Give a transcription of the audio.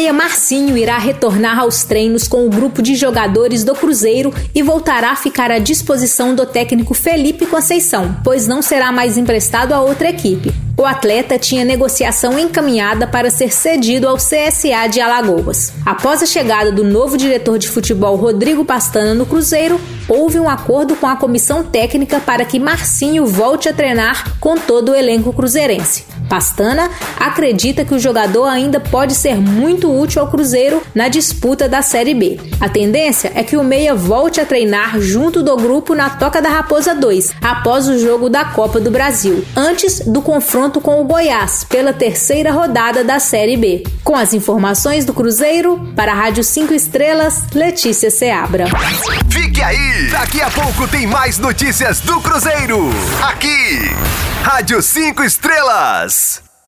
meia Marcinho irá retornar aos treinos com o grupo de jogadores do Cruzeiro e voltará a ficar à disposição do técnico Felipe Conceição, pois não será mais emprestado a outra equipe. O atleta tinha negociação encaminhada para ser cedido ao CSA de Alagoas. Após a chegada do novo diretor de futebol Rodrigo Pastana no Cruzeiro, houve um acordo com a comissão técnica para que Marcinho volte a treinar com todo o elenco cruzeirense. Pastana acredita que o jogador ainda pode ser muito útil ao Cruzeiro na disputa da Série B. A tendência é que o Meia volte a treinar junto do grupo na Toca da Raposa 2, após o jogo da Copa do Brasil, antes do confronto com o Goiás, pela terceira rodada da Série B. Com as informações do Cruzeiro, para a Rádio 5 Estrelas, Letícia Seabra. Fique aí! Daqui a pouco tem mais notícias do Cruzeiro. Aqui, Rádio 5 Estrelas.